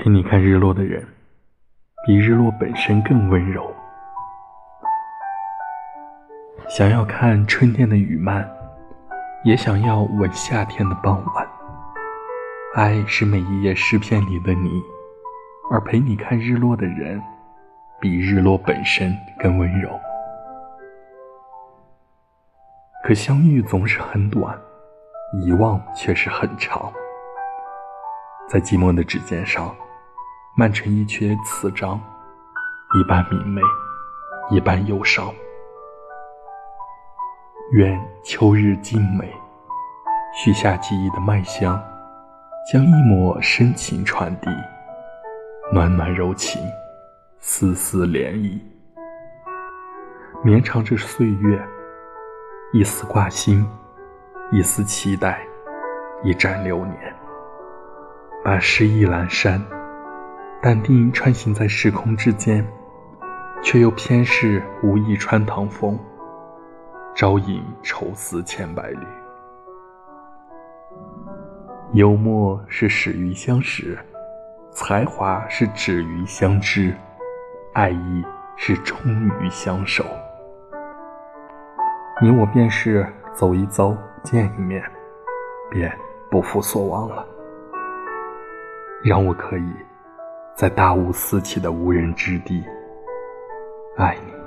陪你看日落的人，比日落本身更温柔。想要看春天的雨漫，也想要吻夏天的傍晚。爱是每一页诗篇里的你，而陪你看日落的人，比日落本身更温柔。可相遇总是很短，遗忘却是很长。在寂寞的指尖上。漫成一阙词章，一半明媚，一半忧伤。愿秋日静美，许下记忆的麦香，将一抹深情传递，暖暖柔情，丝丝涟漪。绵长着岁月，一丝挂心，一丝期待，一盏流年，把诗意阑珊。淡定穿行在时空之间，却又偏是无意穿堂风，招引愁思千百缕。幽默是始于相识，才华是止于相知，爱意是终于相守。你我便是走一遭，见一面，便不负所望了。让我可以。在大雾四起的无人之地，爱你。